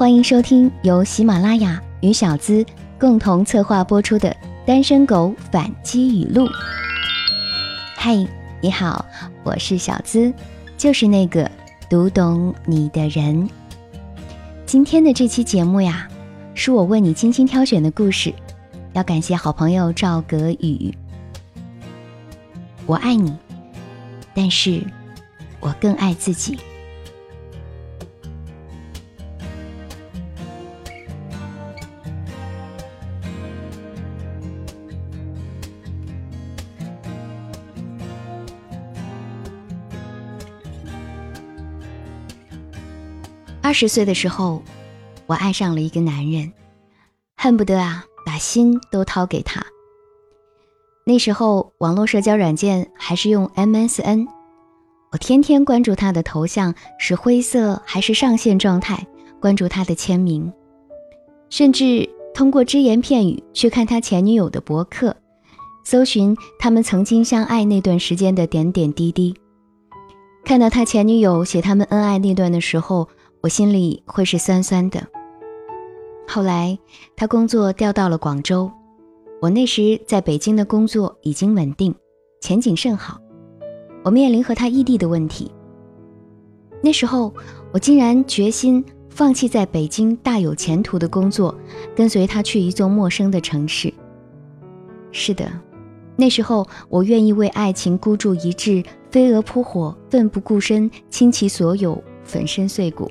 欢迎收听由喜马拉雅与小资共同策划播出的《单身狗反击语录》。嗨，你好，我是小资，就是那个读懂你的人。今天的这期节目呀，是我为你精心挑选的故事，要感谢好朋友赵格宇。我爱你，但是我更爱自己。十岁的时候，我爱上了一个男人，恨不得啊把心都掏给他。那时候网络社交软件还是用 MSN，我天天关注他的头像是灰色还是上线状态，关注他的签名，甚至通过只言片语去看他前女友的博客，搜寻他们曾经相爱那段时间的点点滴滴。看到他前女友写他们恩爱那段的时候。我心里会是酸酸的。后来，他工作调到了广州，我那时在北京的工作已经稳定，前景甚好。我面临和他异地的问题。那时候，我竟然决心放弃在北京大有前途的工作，跟随他去一座陌生的城市。是的，那时候我愿意为爱情孤注一掷，飞蛾扑火，奋不顾身，倾其所有，粉身碎骨。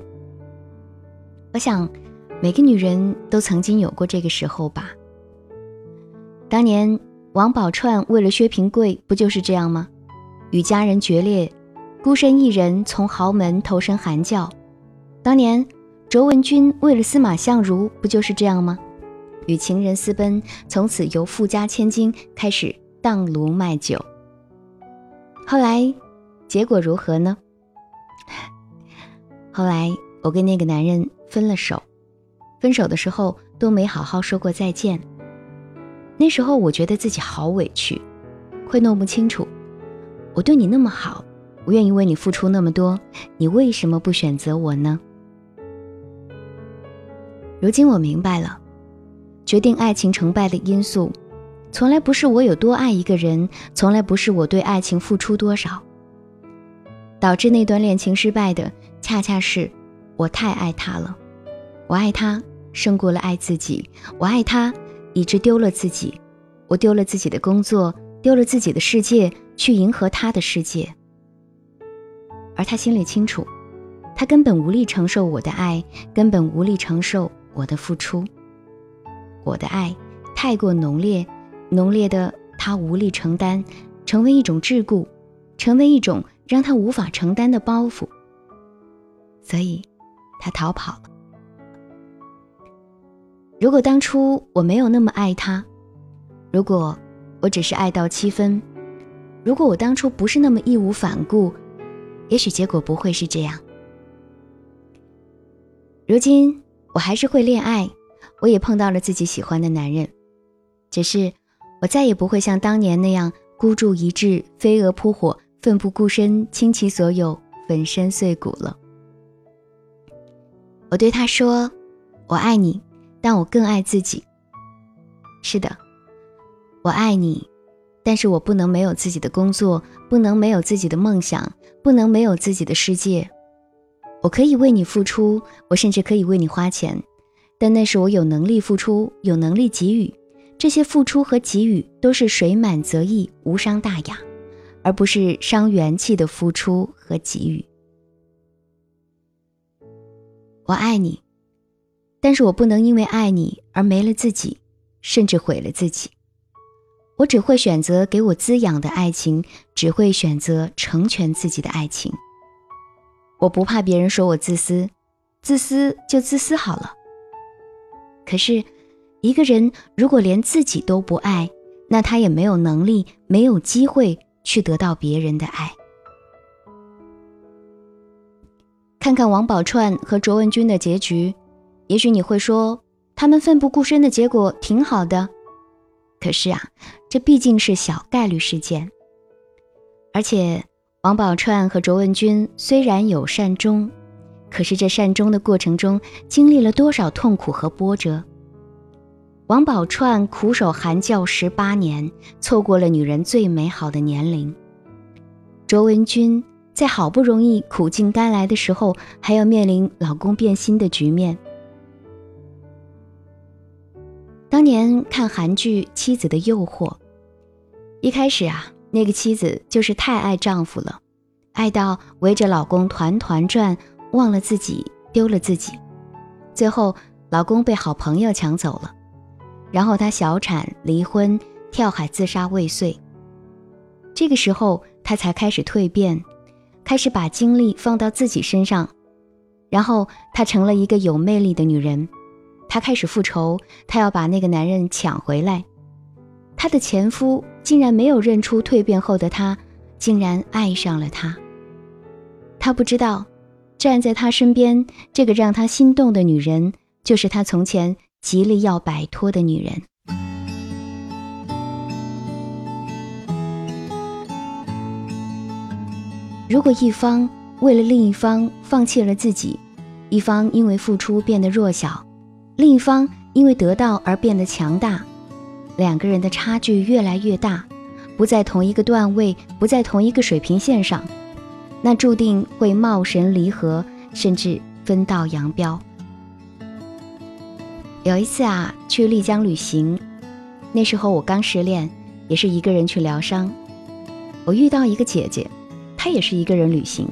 我想，每个女人都曾经有过这个时候吧。当年王宝钏为了薛平贵，不就是这样吗？与家人决裂，孤身一人从豪门投身寒教。当年卓文君为了司马相如，不就是这样吗？与情人私奔，从此由富家千金开始当炉卖酒。后来，结果如何呢？后来，我跟那个男人。分了手，分手的时候都没好好说过再见。那时候我觉得自己好委屈，会弄不清楚。我对你那么好，我愿意为你付出那么多，你为什么不选择我呢？如今我明白了，决定爱情成败的因素，从来不是我有多爱一个人，从来不是我对爱情付出多少。导致那段恋情失败的，恰恰是我太爱他了。我爱他胜过了爱自己，我爱他以致丢了自己，我丢了自己的工作，丢了自己的世界，去迎合他的世界。而他心里清楚，他根本无力承受我的爱，根本无力承受我的付出。我的爱太过浓烈，浓烈的他无力承担，成为一种桎梏，成为一种让他无法承担的包袱。所以，他逃跑了。如果当初我没有那么爱他，如果我只是爱到七分，如果我当初不是那么义无反顾，也许结果不会是这样。如今我还是会恋爱，我也碰到了自己喜欢的男人，只是我再也不会像当年那样孤注一掷、飞蛾扑火、奋不顾身、倾其所有、粉身碎骨了。我对他说：“我爱你。”但我更爱自己。是的，我爱你，但是我不能没有自己的工作，不能没有自己的梦想，不能没有自己的世界。我可以为你付出，我甚至可以为你花钱，但那是我有能力付出，有能力给予。这些付出和给予都是水满则溢，无伤大雅，而不是伤元气的付出和给予。我爱你。但是我不能因为爱你而没了自己，甚至毁了自己。我只会选择给我滋养的爱情，只会选择成全自己的爱情。我不怕别人说我自私，自私就自私好了。可是，一个人如果连自己都不爱，那他也没有能力、没有机会去得到别人的爱。看看王宝钏和卓文君的结局。也许你会说，他们奋不顾身的结果挺好的，可是啊，这毕竟是小概率事件。而且，王宝钏和卓文君虽然有善终，可是这善终的过程中，经历了多少痛苦和波折？王宝钏苦守寒窑十八年，错过了女人最美好的年龄。卓文君在好不容易苦尽甘来的时候，还要面临老公变心的局面。当年看韩剧《妻子的诱惑》，一开始啊，那个妻子就是太爱丈夫了，爱到围着老公团团转，忘了自己，丢了自己。最后，老公被好朋友抢走了，然后她小产、离婚、跳海自杀未遂。这个时候，她才开始蜕变，开始把精力放到自己身上，然后她成了一个有魅力的女人。她开始复仇，她要把那个男人抢回来。她的前夫竟然没有认出蜕变后的她，竟然爱上了她。她不知道，站在他身边这个让他心动的女人，就是他从前极力要摆脱的女人。如果一方为了另一方放弃了自己，一方因为付出变得弱小。另一方因为得到而变得强大，两个人的差距越来越大，不在同一个段位，不在同一个水平线上，那注定会貌神离合，甚至分道扬镳。有一次啊，去丽江旅行，那时候我刚失恋，也是一个人去疗伤。我遇到一个姐姐，她也是一个人旅行。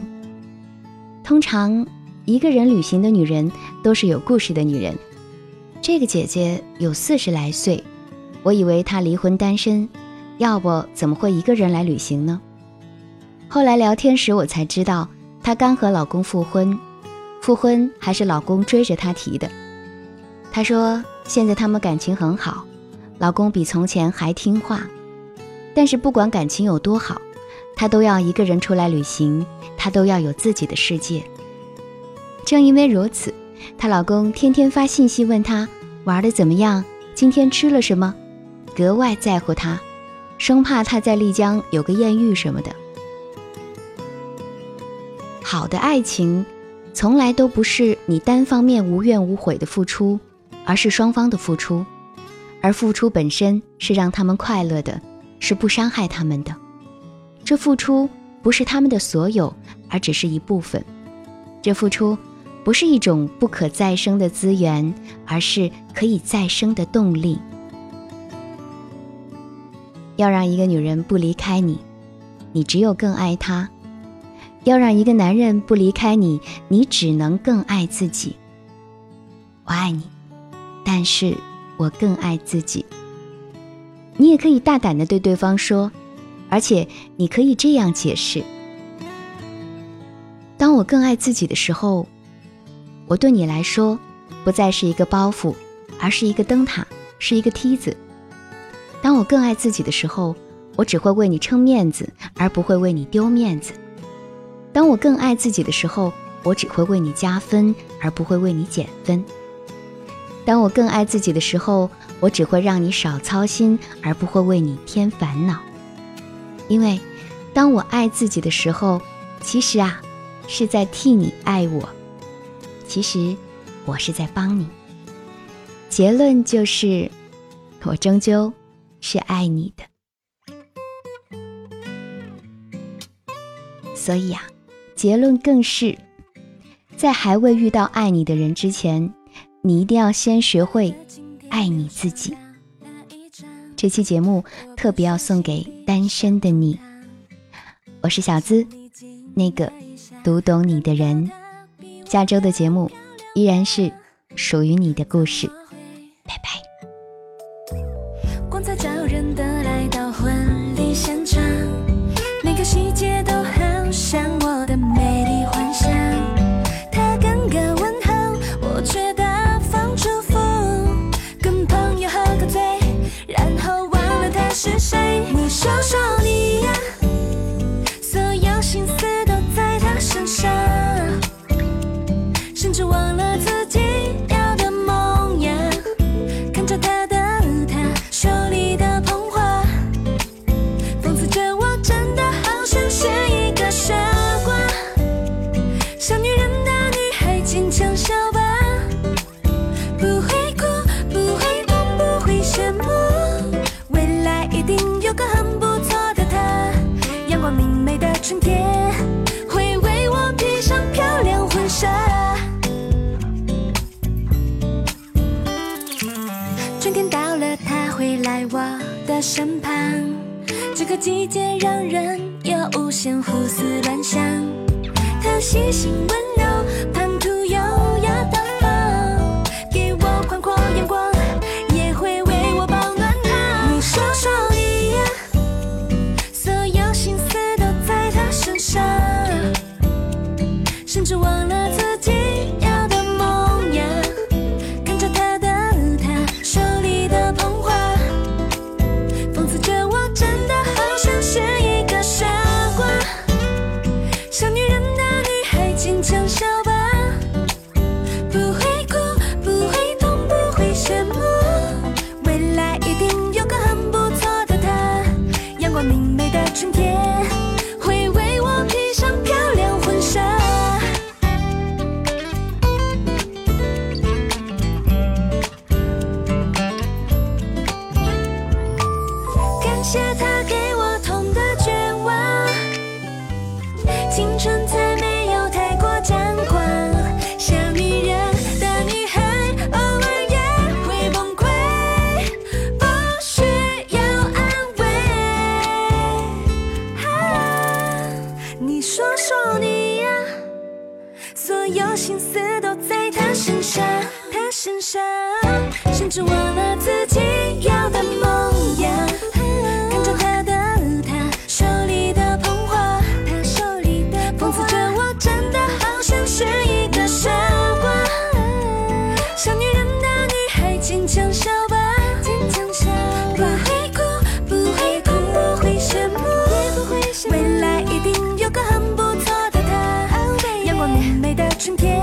通常一个人旅行的女人都是有故事的女人。这个姐姐有四十来岁，我以为她离婚单身，要不怎么会一个人来旅行呢？后来聊天时我才知道，她刚和老公复婚，复婚还是老公追着她提的。她说现在他们感情很好，老公比从前还听话，但是不管感情有多好，她都要一个人出来旅行，她都要有自己的世界。正因为如此，她老公天天发信息问她。玩的怎么样？今天吃了什么？格外在乎她，生怕她在丽江有个艳遇什么的。好的爱情，从来都不是你单方面无怨无悔的付出，而是双方的付出。而付出本身是让他们快乐的，是不伤害他们的。这付出不是他们的所有，而只是一部分。这付出。不是一种不可再生的资源，而是可以再生的动力。要让一个女人不离开你，你只有更爱她；要让一个男人不离开你，你只能更爱自己。我爱你，但是我更爱自己。你也可以大胆的对对方说，而且你可以这样解释：当我更爱自己的时候。我对你来说，不再是一个包袱，而是一个灯塔，是一个梯子。当我更爱自己的时候，我只会为你撑面子，而不会为你丢面子。当我更爱自己的时候，我只会为你加分，而不会为你减分。当我更爱自己的时候，我只会让你少操心，而不会为你添烦恼。因为，当我爱自己的时候，其实啊，是在替你爱我。其实，我是在帮你。结论就是，我终究是爱你的。所以啊，结论更是，在还未遇到爱你的人之前，你一定要先学会爱你自己。这期节目特别要送给单身的你。我是小资，那个读懂你的人。下周的节目依然是属于你的故事，拜拜。身旁这个季节让人有无限胡思乱想。他细心温青春才没有太过张狂，小女人，大女孩，偶尔也会崩溃，不需要安慰。你说说你呀，所有心思都在他身上，他身上，甚至忘了。美的春天。